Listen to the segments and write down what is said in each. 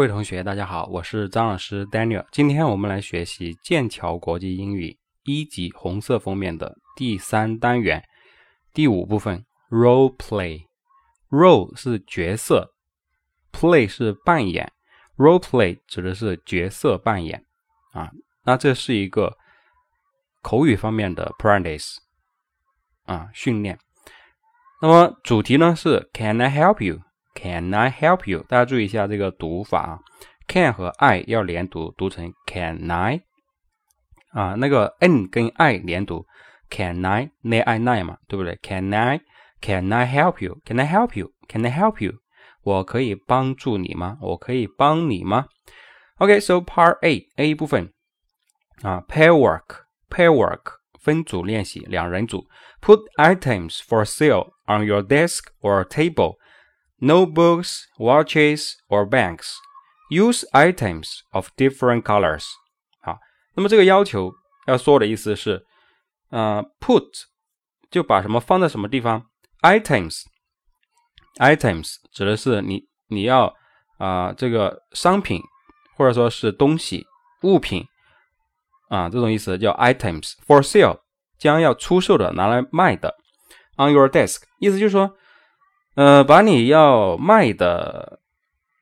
各位同学，大家好，我是张老师 Daniel。今天我们来学习剑桥国际英语一级红色封面的第三单元第五部分 Role Play。Role 是角色，Play 是扮演，Role Play 指的是角色扮演啊。那这是一个口语方面的 practice 啊训练。那么主题呢是 Can I help you？you？Can I help you？大家注意一下这个读法啊，can 和 I 要连读，读成 Can I 啊，那个 n 跟 I 连读，Can I n I n 嘛，对不对？Can I Can I help you？Can I help you？Can I help you？我可以帮助你吗？我可以帮你吗？OK，so Part A A 部分啊，Pair work，Pair work 分组练习，两人组，Put items for sale on your desk or table。 Notebooks, watches, or banks. Use items of different colors. 好，那么这个要求要说的意思是，呃，put 就把什么放在什么地方，items，items 指的是你你要啊、这个商品或者说是东西物品啊这种意思叫 items for sale 将要出售的拿来卖的 on your desk 意思就是说。呃，把你要卖的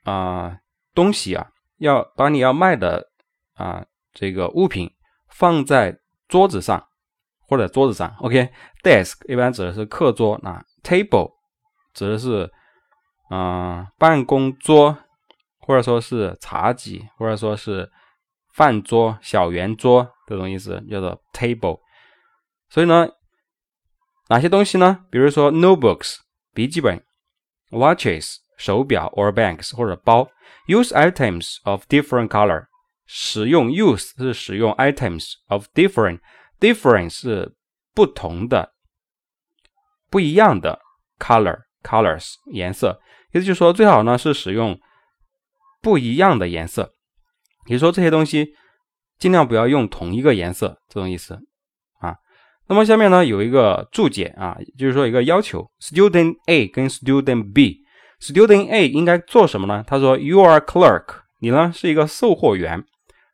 啊东西啊，要把你要卖的啊这个物品放在桌子上或者桌子上。OK，desk 一般指的是课桌，那 table 指的是啊办公桌或者说是茶几或者说是饭桌、小圆桌这种意思，叫做 table。所以呢，哪些东西呢？比如说 notebooks。笔记本，watches 手表 or bags 或者包，use items of different color 使用 use 是使用 items of different，different 是不同的、不一样的 color colors 颜色，意思就是说最好呢是使用不一样的颜色，也就是说这些东西尽量不要用同一个颜色，这种意思。那么下面呢有一个注解啊，就是说一个要求，Student A 跟 Student B，Student A 应该做什么呢？他说，You are clerk，你呢是一个售货员。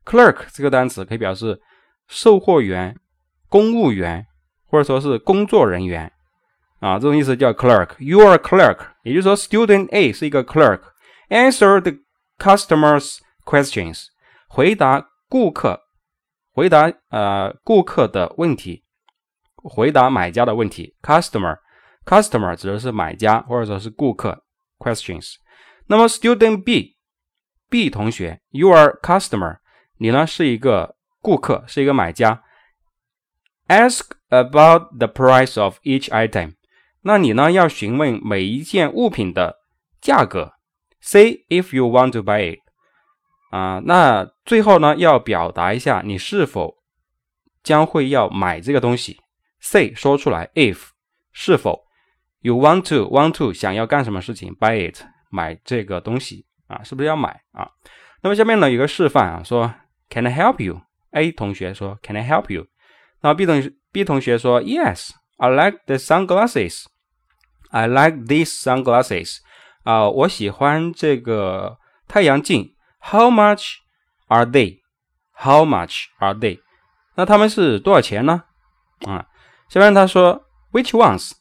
Clerk 这个单词可以表示售货员、公务员或者说是工作人员啊，这种意思叫 clerk。You are clerk，也就是说，Student A 是一个 clerk，Answer the customers' questions，回答顾客，回答呃顾客的问题。回答买家的问题，customer，customer 指的是买家或者说是顾客，questions。那么 student B，B 同学，you are customer，你呢是一个顾客，是一个买家。Ask about the price of each item，那你呢要询问每一件物品的价格。Say if you want to buy it，啊，那最后呢要表达一下你是否将会要买这个东西。Say 说出来，if 是否 you want to want to 想要干什么事情，buy it 买这个东西啊，是不是要买啊？那么下面呢有个示范啊，说 Can I help you？A 同学说 Can I help you？那 B 同 B 同学说 Yes，I like the sunglasses。I like these sunglasses。啊，我喜欢这个太阳镜。How much are they？How much are they？那他们是多少钱呢？啊？下面他说 which ones，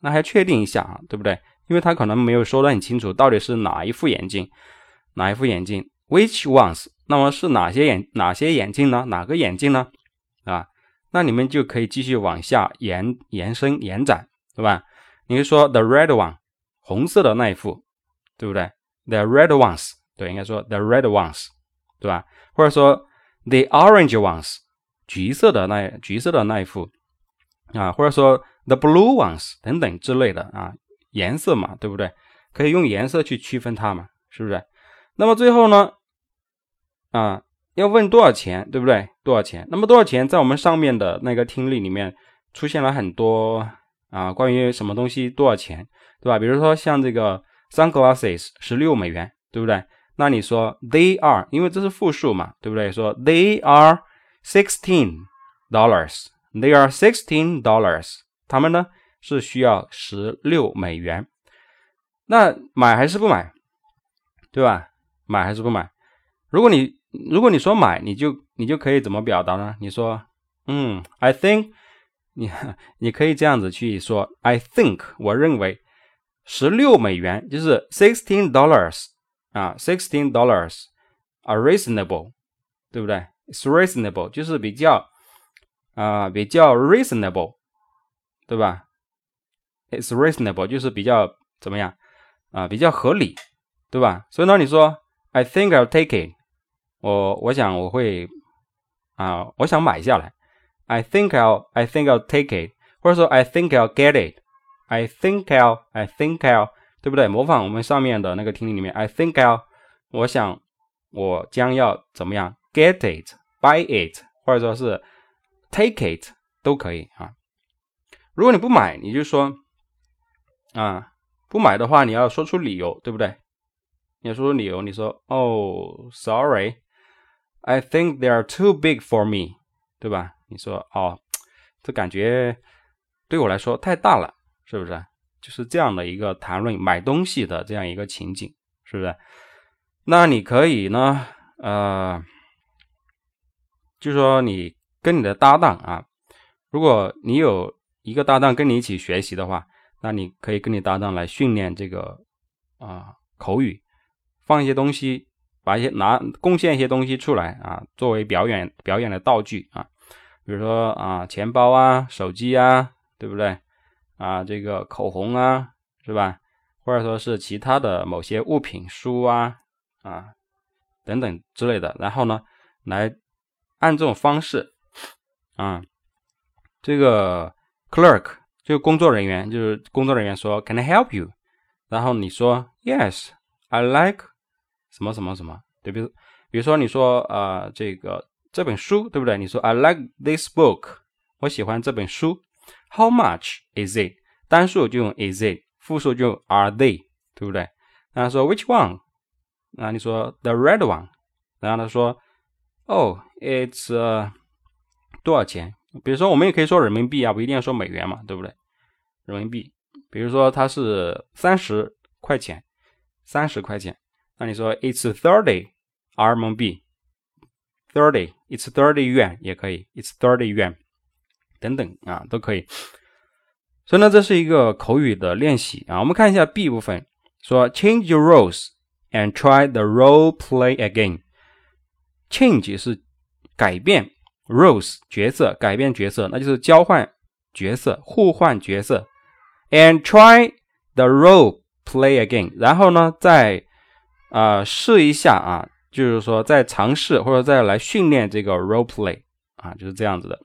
那还确定一下啊，对不对？因为他可能没有说得很清楚，到底是哪一副眼镜，哪一副眼镜？which ones？那么是哪些眼哪些眼镜呢？哪个眼镜呢？啊，那你们就可以继续往下延延伸延展，对吧？你会说 the red one，红色的那一副，对不对？the red ones，对，应该说 the red ones，对吧？或者说 the orange ones，橘色的那橘色的那一副。啊，或者说 the blue ones 等等之类的啊，颜色嘛，对不对？可以用颜色去区分它嘛，是不是？那么最后呢，啊，要问多少钱，对不对？多少钱？那么多少钱，在我们上面的那个听力里面出现了很多啊，关于什么东西多少钱，对吧？比如说像这个 sunglasses 十六美元，对不对？那你说 they are，因为这是复数嘛，对不对？说 they are sixteen dollars。They are sixteen dollars。他们呢是需要十六美元。那买还是不买？对吧？买还是不买？如果你如果你说买，你就你就可以怎么表达呢？你说，嗯，I think，你你可以这样子去说，I think，我认为十六美元就是 sixteen dollars 啊，sixteen dollars are reasonable，对不对？It's reasonable，就是比较啊比较 reasonable，对吧？It's reasonable，就是比较怎么样啊？比较合理，对吧？所以呢，你说 I think I'll take it。我我想我会啊，我想买下来。I think I'll I think I'll take it，或者说 I think I'll get it。I think I'll I think I'll，对不对？模仿我们上面的那个听力里面，I think I'll，我想我将要怎么样？Get it，buy it，或者说是 take it 都可以啊。如果你不买，你就说啊，不买的话，你要说出理由，对不对？你要说出理由，你说哦，sorry。I think they are too big for me，对吧？你说哦，这感觉对我来说太大了，是不是？就是这样的一个谈论买东西的这样一个情景，是不是？那你可以呢，呃，就说你跟你的搭档啊，如果你有一个搭档跟你一起学习的话，那你可以跟你搭档来训练这个啊口语，放一些东西。把一些拿贡献一些东西出来啊，作为表演表演的道具啊，比如说啊钱包啊手机啊，对不对啊？这个口红啊，是吧？或者说是其他的某些物品书啊啊等等之类的，然后呢，来按这种方式啊，这个 clerk 就工作人员，就是工作人员说 Can I help you？然后你说 Yes，I like。什么什么什么？对，比如，比如说你说呃，这个这本书，对不对？你说 I like this book，我喜欢这本书。How much is it？单数就用 is it，复数就 are they，对不对？然后说 which one？那你说 the red one。然后他说，Oh，it's 多少钱？比如说我们也可以说人民币啊，不一定要说美元嘛，对不对？人民币，比如说它是三十块钱，三十块钱。那你说 it's thirty RMB thirty it's thirty yuan 也可以，it's thirty yuan 等等啊都可以。所以呢，这是一个口语的练习啊。我们看一下 B 部分，说 change your roles and try the role play again。change 是改变 roles 角色，改变角色，那就是交换角色，互换角色。and try the role play again，然后呢，再啊，试一下啊，就是说再尝试或者再来训练这个 role play 啊，就是这样子的。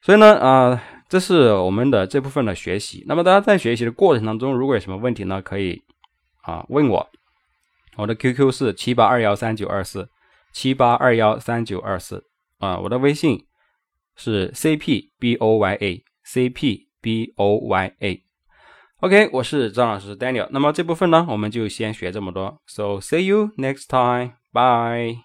所以呢，啊，这是我们的这部分的学习。那么大家在学习的过程当中，如果有什么问题呢，可以啊问我。我的 QQ 是七八二幺三九二四七八二幺三九二四啊，我的微信是 CPBOYA CPBOYA。OK，我是张老师 Daniel。那么这部分呢，我们就先学这么多。So see you next time. Bye.